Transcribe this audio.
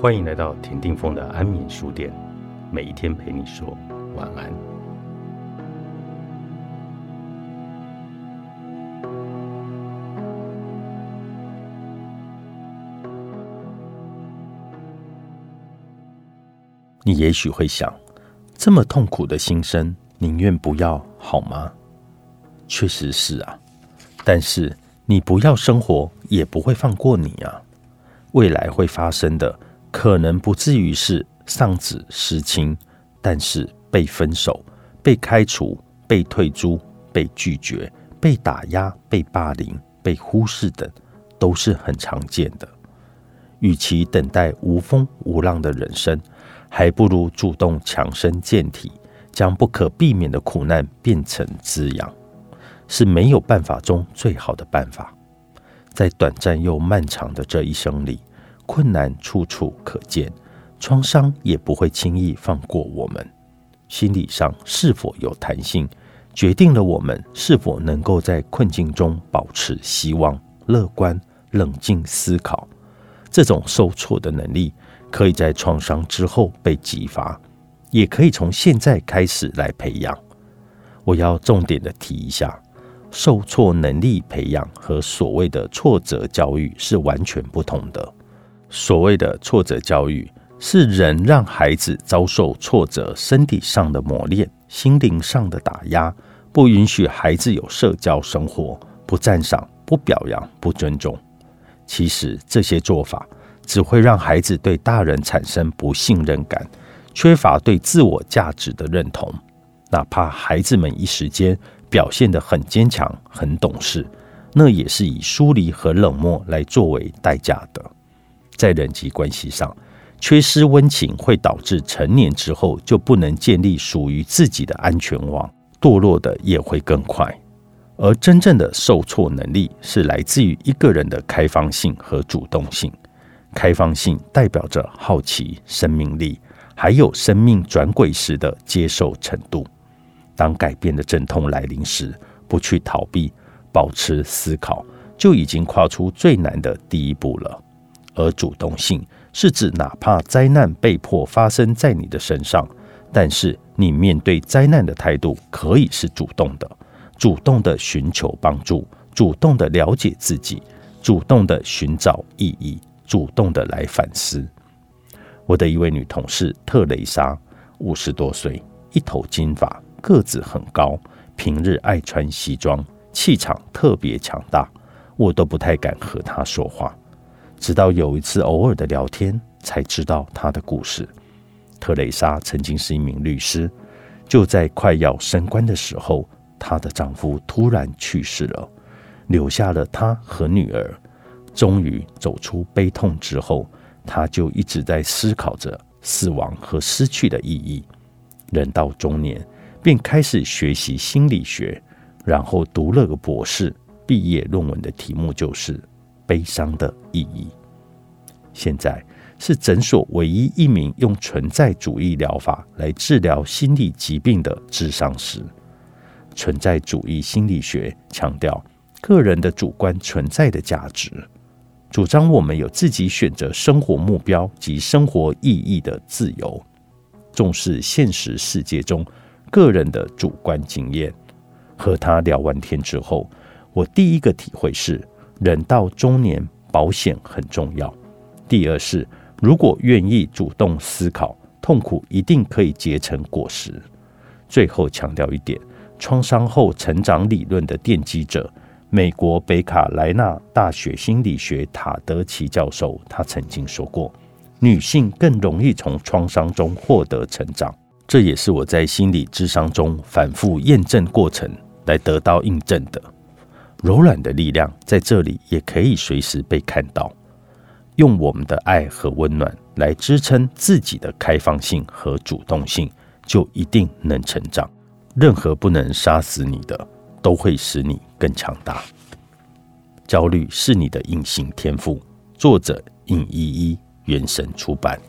欢迎来到田定峰的安眠书店，每一天陪你说晚安。你也许会想，这么痛苦的心声，宁愿不要好吗？确实是啊，但是你不要生活，也不会放过你啊。未来会发生的。可能不至于是丧子失亲，但是被分手、被开除、被退租、被拒绝、被打压、被霸凌、被忽视等，都是很常见的。与其等待无风无浪的人生，还不如主动强身健体，将不可避免的苦难变成滋养，是没有办法中最好的办法。在短暂又漫长的这一生里。困难处处可见，创伤也不会轻易放过我们。心理上是否有弹性，决定了我们是否能够在困境中保持希望、乐观、冷静思考。这种受挫的能力，可以在创伤之后被激发，也可以从现在开始来培养。我要重点的提一下，受挫能力培养和所谓的挫折教育是完全不同的。所谓的挫折教育，是人让孩子遭受挫折，身体上的磨练，心灵上的打压，不允许孩子有社交生活，不赞赏、不表扬、不尊重。其实这些做法只会让孩子对大人产生不信任感，缺乏对自我价值的认同。哪怕孩子们一时间表现得很坚强、很懂事，那也是以疏离和冷漠来作为代价的。在人际关系上，缺失温情会导致成年之后就不能建立属于自己的安全网，堕落的也会更快。而真正的受挫能力是来自于一个人的开放性和主动性。开放性代表着好奇、生命力，还有生命转轨时的接受程度。当改变的阵痛来临时，不去逃避，保持思考，就已经跨出最难的第一步了。而主动性是指，哪怕灾难被迫发生在你的身上，但是你面对灾难的态度可以是主动的，主动的寻求帮助，主动的了解自己，主动的寻找意义，主动的来反思。我的一位女同事特蕾莎，五十多岁，一头金发，个子很高，平日爱穿西装，气场特别强大，我都不太敢和她说话。直到有一次偶尔的聊天，才知道她的故事。特蕾莎曾经是一名律师，就在快要升官的时候，她的丈夫突然去世了，留下了她和女儿。终于走出悲痛之后，她就一直在思考着死亡和失去的意义。人到中年，便开始学习心理学，然后读了个博士，毕业论文的题目就是。悲伤的意义。现在是诊所唯一一名用存在主义疗法来治疗心理疾病的智商师。存在主义心理学强调个人的主观存在的价值，主张我们有自己选择生活目标及生活意义的自由，重视现实世界中个人的主观经验。和他聊完天之后，我第一个体会是。人到中年，保险很重要。第二是，如果愿意主动思考，痛苦一定可以结成果实。最后强调一点，创伤后成长理论的奠基者，美国北卡莱纳大学心理学塔德奇教授，他曾经说过，女性更容易从创伤中获得成长。这也是我在心理智商中反复验证过程来得到印证的。柔软的力量在这里也可以随时被看到，用我们的爱和温暖来支撑自己的开放性和主动性，就一定能成长。任何不能杀死你的，都会使你更强大。焦虑是你的隐形天赋。作者：尹依依，原神出版。